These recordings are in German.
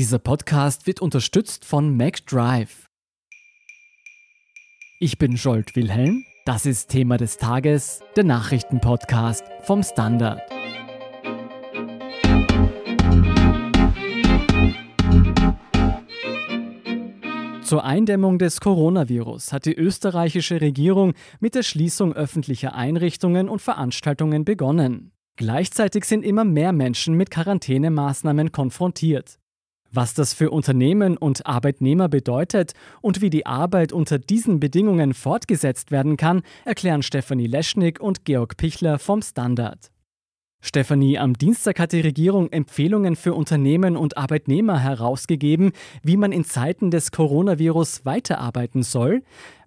Dieser Podcast wird unterstützt von MacDrive. Ich bin Scholt Wilhelm. Das ist Thema des Tages, der Nachrichtenpodcast vom Standard. Zur Eindämmung des Coronavirus hat die österreichische Regierung mit der Schließung öffentlicher Einrichtungen und Veranstaltungen begonnen. Gleichzeitig sind immer mehr Menschen mit Quarantänemaßnahmen konfrontiert. Was das für Unternehmen und Arbeitnehmer bedeutet und wie die Arbeit unter diesen Bedingungen fortgesetzt werden kann, erklären Stefanie Leschnik und Georg Pichler vom Standard. Stefanie, am Dienstag hat die Regierung Empfehlungen für Unternehmen und Arbeitnehmer herausgegeben, wie man in Zeiten des Coronavirus weiterarbeiten soll.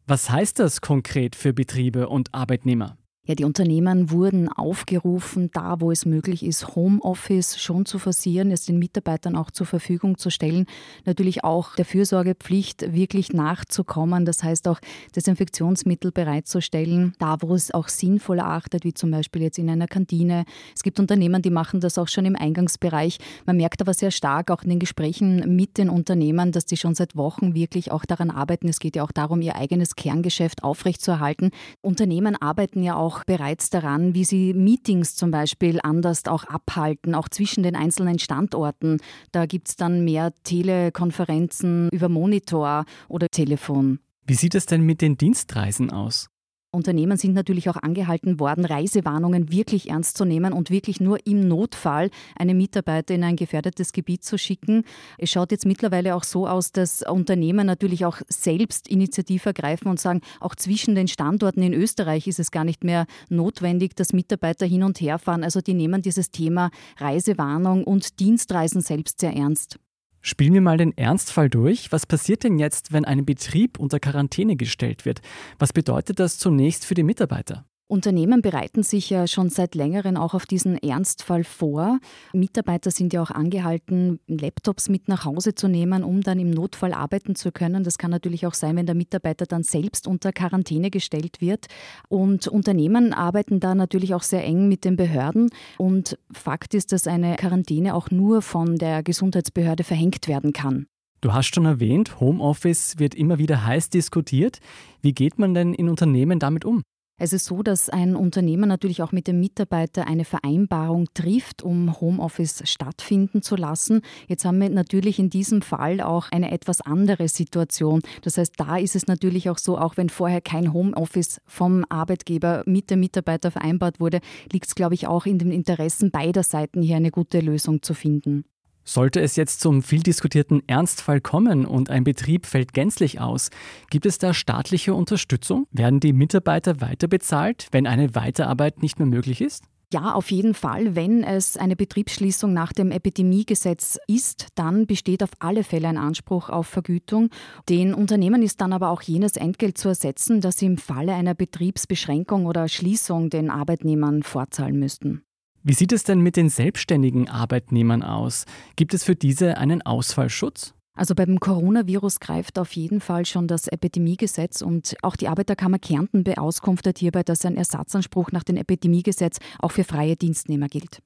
Was heißt das konkret für Betriebe und Arbeitnehmer? Ja, die Unternehmen wurden aufgerufen, da wo es möglich ist, Homeoffice schon zu forcieren, es den Mitarbeitern auch zur Verfügung zu stellen. Natürlich auch der Fürsorgepflicht wirklich nachzukommen, das heißt auch Desinfektionsmittel bereitzustellen, da wo es auch sinnvoll erachtet, wie zum Beispiel jetzt in einer Kantine. Es gibt Unternehmen, die machen das auch schon im Eingangsbereich. Man merkt aber sehr stark auch in den Gesprächen mit den Unternehmen, dass die schon seit Wochen wirklich auch daran arbeiten. Es geht ja auch darum, ihr eigenes Kerngeschäft aufrechtzuerhalten. Unternehmen arbeiten ja auch auch bereits daran, wie sie Meetings zum Beispiel anders auch abhalten, auch zwischen den einzelnen Standorten. Da gibt es dann mehr Telekonferenzen über Monitor oder Telefon. Wie sieht es denn mit den Dienstreisen aus? Unternehmen sind natürlich auch angehalten worden, Reisewarnungen wirklich ernst zu nehmen und wirklich nur im Notfall eine Mitarbeiter in ein gefährdetes Gebiet zu schicken. Es schaut jetzt mittlerweile auch so aus, dass Unternehmen natürlich auch selbst Initiative ergreifen und sagen, auch zwischen den Standorten in Österreich ist es gar nicht mehr notwendig, dass Mitarbeiter hin und her fahren. Also die nehmen dieses Thema Reisewarnung und Dienstreisen selbst sehr ernst. Spielen wir mal den Ernstfall durch. Was passiert denn jetzt, wenn ein Betrieb unter Quarantäne gestellt wird? Was bedeutet das zunächst für die Mitarbeiter? Unternehmen bereiten sich ja schon seit längerem auch auf diesen Ernstfall vor. Mitarbeiter sind ja auch angehalten, Laptops mit nach Hause zu nehmen, um dann im Notfall arbeiten zu können. Das kann natürlich auch sein, wenn der Mitarbeiter dann selbst unter Quarantäne gestellt wird. Und Unternehmen arbeiten da natürlich auch sehr eng mit den Behörden. Und Fakt ist, dass eine Quarantäne auch nur von der Gesundheitsbehörde verhängt werden kann. Du hast schon erwähnt, Homeoffice wird immer wieder heiß diskutiert. Wie geht man denn in Unternehmen damit um? Es ist so, dass ein Unternehmer natürlich auch mit dem Mitarbeiter eine Vereinbarung trifft, um Homeoffice stattfinden zu lassen. Jetzt haben wir natürlich in diesem Fall auch eine etwas andere Situation. Das heißt, da ist es natürlich auch so, auch wenn vorher kein Homeoffice vom Arbeitgeber mit dem Mitarbeiter vereinbart wurde, liegt es, glaube ich, auch in den Interessen beider Seiten hier eine gute Lösung zu finden. Sollte es jetzt zum viel diskutierten Ernstfall kommen und ein Betrieb fällt gänzlich aus, gibt es da staatliche Unterstützung? Werden die Mitarbeiter weiter bezahlt, wenn eine Weiterarbeit nicht mehr möglich ist? Ja, auf jeden Fall. Wenn es eine Betriebsschließung nach dem Epidemiegesetz ist, dann besteht auf alle Fälle ein Anspruch auf Vergütung. Den Unternehmen ist dann aber auch jenes Entgelt zu ersetzen, das sie im Falle einer Betriebsbeschränkung oder Schließung den Arbeitnehmern vorzahlen müssten. Wie sieht es denn mit den selbstständigen Arbeitnehmern aus? Gibt es für diese einen Ausfallschutz? Also beim Coronavirus greift auf jeden Fall schon das Epidemiegesetz und auch die Arbeiterkammer Kärnten beauskunftet hierbei, dass ein Ersatzanspruch nach dem Epidemiegesetz auch für freie Dienstnehmer gilt.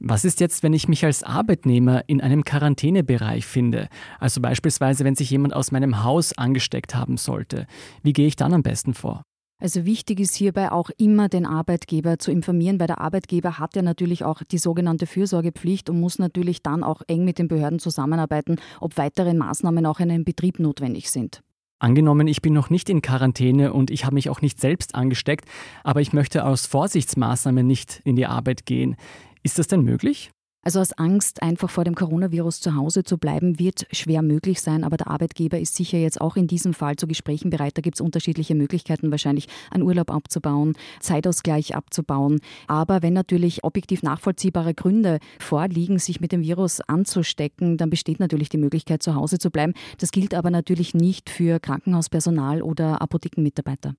Was ist jetzt, wenn ich mich als Arbeitnehmer in einem Quarantänebereich finde? Also beispielsweise, wenn sich jemand aus meinem Haus angesteckt haben sollte. Wie gehe ich dann am besten vor? Also wichtig ist hierbei auch immer den Arbeitgeber zu informieren, weil der Arbeitgeber hat ja natürlich auch die sogenannte Fürsorgepflicht und muss natürlich dann auch eng mit den Behörden zusammenarbeiten, ob weitere Maßnahmen auch in einem Betrieb notwendig sind. Angenommen, ich bin noch nicht in Quarantäne und ich habe mich auch nicht selbst angesteckt, aber ich möchte aus Vorsichtsmaßnahmen nicht in die Arbeit gehen. Ist das denn möglich? Also aus Angst, einfach vor dem Coronavirus zu Hause zu bleiben, wird schwer möglich sein. Aber der Arbeitgeber ist sicher jetzt auch in diesem Fall zu Gesprächen bereit. Da gibt es unterschiedliche Möglichkeiten, wahrscheinlich einen Urlaub abzubauen, Zeitausgleich abzubauen. Aber wenn natürlich objektiv nachvollziehbare Gründe vorliegen, sich mit dem Virus anzustecken, dann besteht natürlich die Möglichkeit, zu Hause zu bleiben. Das gilt aber natürlich nicht für Krankenhauspersonal oder Apothekenmitarbeiter.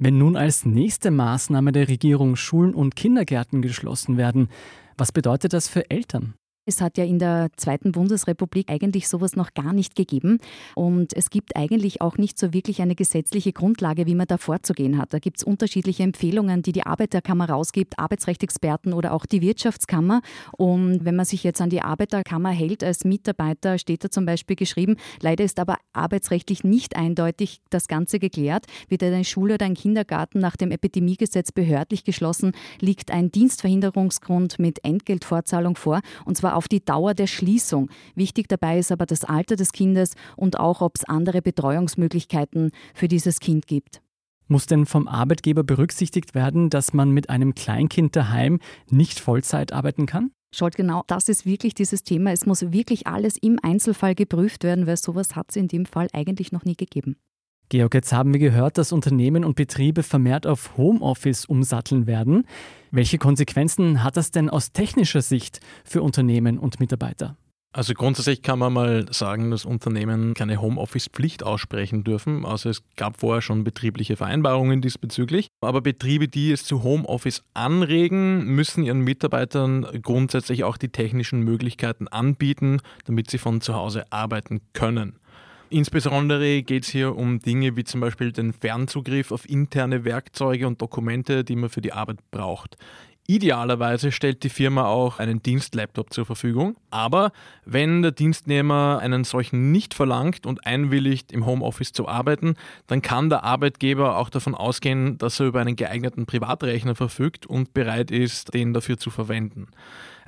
Wenn nun als nächste Maßnahme der Regierung Schulen und Kindergärten geschlossen werden, was bedeutet das für Eltern? Es hat ja in der Zweiten Bundesrepublik eigentlich sowas noch gar nicht gegeben. Und es gibt eigentlich auch nicht so wirklich eine gesetzliche Grundlage, wie man da vorzugehen hat. Da gibt es unterschiedliche Empfehlungen, die die Arbeiterkammer rausgibt, Arbeitsrechtsexperten oder auch die Wirtschaftskammer. Und wenn man sich jetzt an die Arbeiterkammer hält als Mitarbeiter, steht da zum Beispiel geschrieben, leider ist aber arbeitsrechtlich nicht eindeutig das Ganze geklärt. Wird eine Schule oder ein Kindergarten nach dem Epidemiegesetz behördlich geschlossen, liegt ein Dienstverhinderungsgrund mit Entgeltvorzahlung vor. Und zwar auf die Dauer der Schließung. Wichtig dabei ist aber das Alter des Kindes und auch, ob es andere Betreuungsmöglichkeiten für dieses Kind gibt. Muss denn vom Arbeitgeber berücksichtigt werden, dass man mit einem Kleinkind daheim nicht Vollzeit arbeiten kann? Schaut, genau das ist wirklich dieses Thema. Es muss wirklich alles im Einzelfall geprüft werden, weil sowas hat es in dem Fall eigentlich noch nie gegeben. Georg, jetzt haben wir gehört, dass Unternehmen und Betriebe vermehrt auf Homeoffice umsatteln werden. Welche Konsequenzen hat das denn aus technischer Sicht für Unternehmen und Mitarbeiter? Also grundsätzlich kann man mal sagen, dass Unternehmen keine Homeoffice-Pflicht aussprechen dürfen. Also es gab vorher schon betriebliche Vereinbarungen diesbezüglich. Aber Betriebe, die es zu Homeoffice anregen, müssen ihren Mitarbeitern grundsätzlich auch die technischen Möglichkeiten anbieten, damit sie von zu Hause arbeiten können. Insbesondere geht es hier um Dinge wie zum Beispiel den Fernzugriff auf interne Werkzeuge und Dokumente, die man für die Arbeit braucht. Idealerweise stellt die Firma auch einen Dienstlaptop zur Verfügung. Aber wenn der Dienstnehmer einen solchen nicht verlangt und einwilligt, im Homeoffice zu arbeiten, dann kann der Arbeitgeber auch davon ausgehen, dass er über einen geeigneten Privatrechner verfügt und bereit ist, den dafür zu verwenden.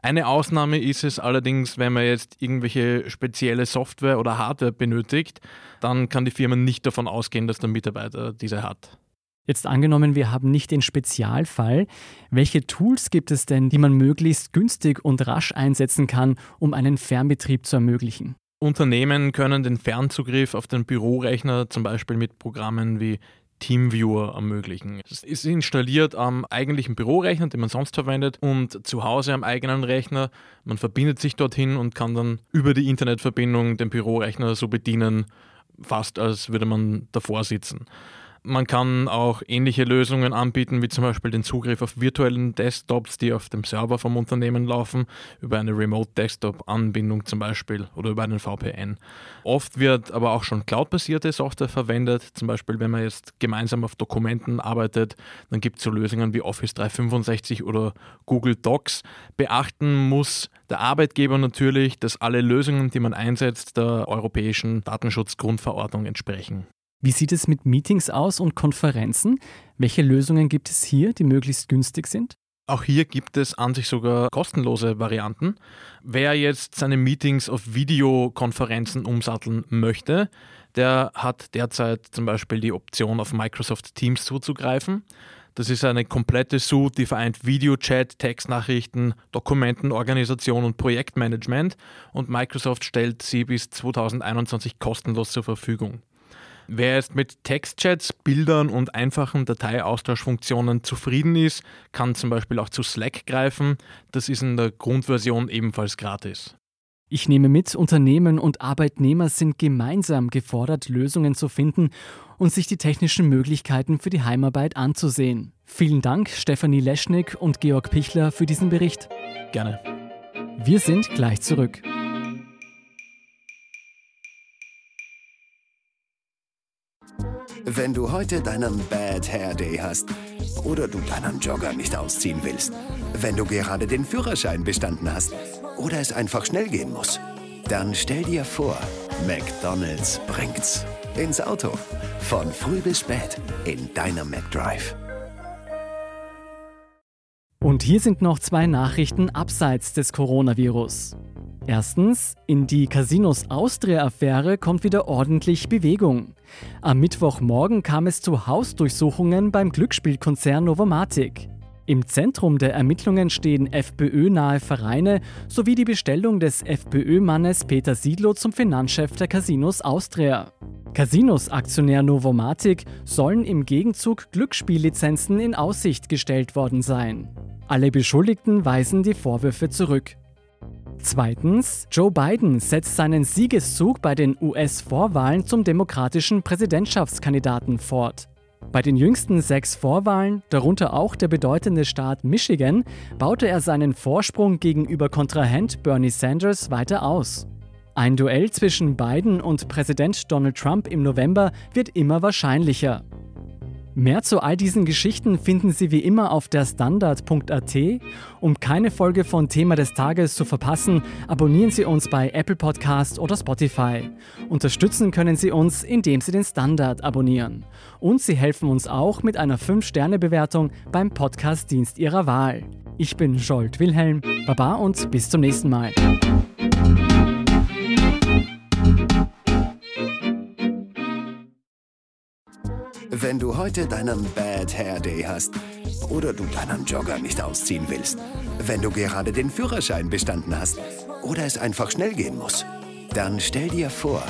Eine Ausnahme ist es allerdings, wenn man jetzt irgendwelche spezielle Software oder Hardware benötigt, dann kann die Firma nicht davon ausgehen, dass der Mitarbeiter diese hat. Jetzt angenommen, wir haben nicht den Spezialfall. Welche Tools gibt es denn, die man möglichst günstig und rasch einsetzen kann, um einen Fernbetrieb zu ermöglichen? Unternehmen können den Fernzugriff auf den Bürorechner zum Beispiel mit Programmen wie Teamviewer ermöglichen. Es ist installiert am eigentlichen Bürorechner, den man sonst verwendet, und zu Hause am eigenen Rechner. Man verbindet sich dorthin und kann dann über die Internetverbindung den Bürorechner so bedienen, fast als würde man davor sitzen. Man kann auch ähnliche Lösungen anbieten, wie zum Beispiel den Zugriff auf virtuellen Desktops, die auf dem Server vom Unternehmen laufen, über eine Remote Desktop-Anbindung zum Beispiel oder über einen VPN. Oft wird aber auch schon cloud-basierte Software verwendet, zum Beispiel wenn man jetzt gemeinsam auf Dokumenten arbeitet, dann gibt es so Lösungen wie Office 365 oder Google Docs. Beachten muss der Arbeitgeber natürlich, dass alle Lösungen, die man einsetzt, der europäischen Datenschutzgrundverordnung entsprechen. Wie sieht es mit Meetings aus und Konferenzen? Welche Lösungen gibt es hier, die möglichst günstig sind? Auch hier gibt es an sich sogar kostenlose Varianten. Wer jetzt seine Meetings auf Videokonferenzen umsatteln möchte, der hat derzeit zum Beispiel die Option, auf Microsoft Teams zuzugreifen. Das ist eine komplette Suite, die vereint Videochat, Textnachrichten, Dokumentenorganisation und Projektmanagement und Microsoft stellt sie bis 2021 kostenlos zur Verfügung. Wer jetzt mit Textchats, Bildern und einfachen Dateiaustauschfunktionen zufrieden ist, kann zum Beispiel auch zu Slack greifen. Das ist in der Grundversion ebenfalls gratis. Ich nehme mit, Unternehmen und Arbeitnehmer sind gemeinsam gefordert, Lösungen zu finden und sich die technischen Möglichkeiten für die Heimarbeit anzusehen. Vielen Dank, Stefanie Leschnik und Georg Pichler, für diesen Bericht. Gerne. Wir sind gleich zurück. Wenn du heute deinen Bad Hair Day hast oder du deinen Jogger nicht ausziehen willst, wenn du gerade den Führerschein bestanden hast oder es einfach schnell gehen muss, dann stell dir vor, McDonald's bringt's ins Auto. Von früh bis spät in deinem McDrive. Und hier sind noch zwei Nachrichten abseits des Coronavirus. Erstens, in die Casinos Austria-Affäre kommt wieder ordentlich Bewegung. Am Mittwochmorgen kam es zu Hausdurchsuchungen beim Glücksspielkonzern Novomatic. Im Zentrum der Ermittlungen stehen FPÖ-nahe Vereine sowie die Bestellung des FPÖ-Mannes Peter Siedlow zum Finanzchef der Casinos Austria. Casinos-Aktionär Novomatic sollen im Gegenzug Glücksspiellizenzen in Aussicht gestellt worden sein. Alle Beschuldigten weisen die Vorwürfe zurück. Zweitens, Joe Biden setzt seinen Siegeszug bei den US-Vorwahlen zum demokratischen Präsidentschaftskandidaten fort. Bei den jüngsten sechs Vorwahlen, darunter auch der bedeutende Staat Michigan, baute er seinen Vorsprung gegenüber Kontrahent Bernie Sanders weiter aus. Ein Duell zwischen Biden und Präsident Donald Trump im November wird immer wahrscheinlicher. Mehr zu all diesen Geschichten finden Sie wie immer auf der Standard.at. Um keine Folge von Thema des Tages zu verpassen, abonnieren Sie uns bei Apple Podcast oder Spotify. Unterstützen können Sie uns, indem Sie den Standard abonnieren. Und Sie helfen uns auch mit einer 5-Sterne-Bewertung beim Podcast-Dienst Ihrer Wahl. Ich bin Scholt Wilhelm, Baba und bis zum nächsten Mal. Wenn du heute deinen Bad Hair Day hast oder du deinen Jogger nicht ausziehen willst, wenn du gerade den Führerschein bestanden hast oder es einfach schnell gehen muss, dann stell dir vor,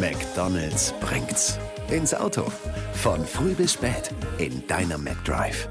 McDonald's bringt's ins Auto. Von früh bis spät in deinem McDrive.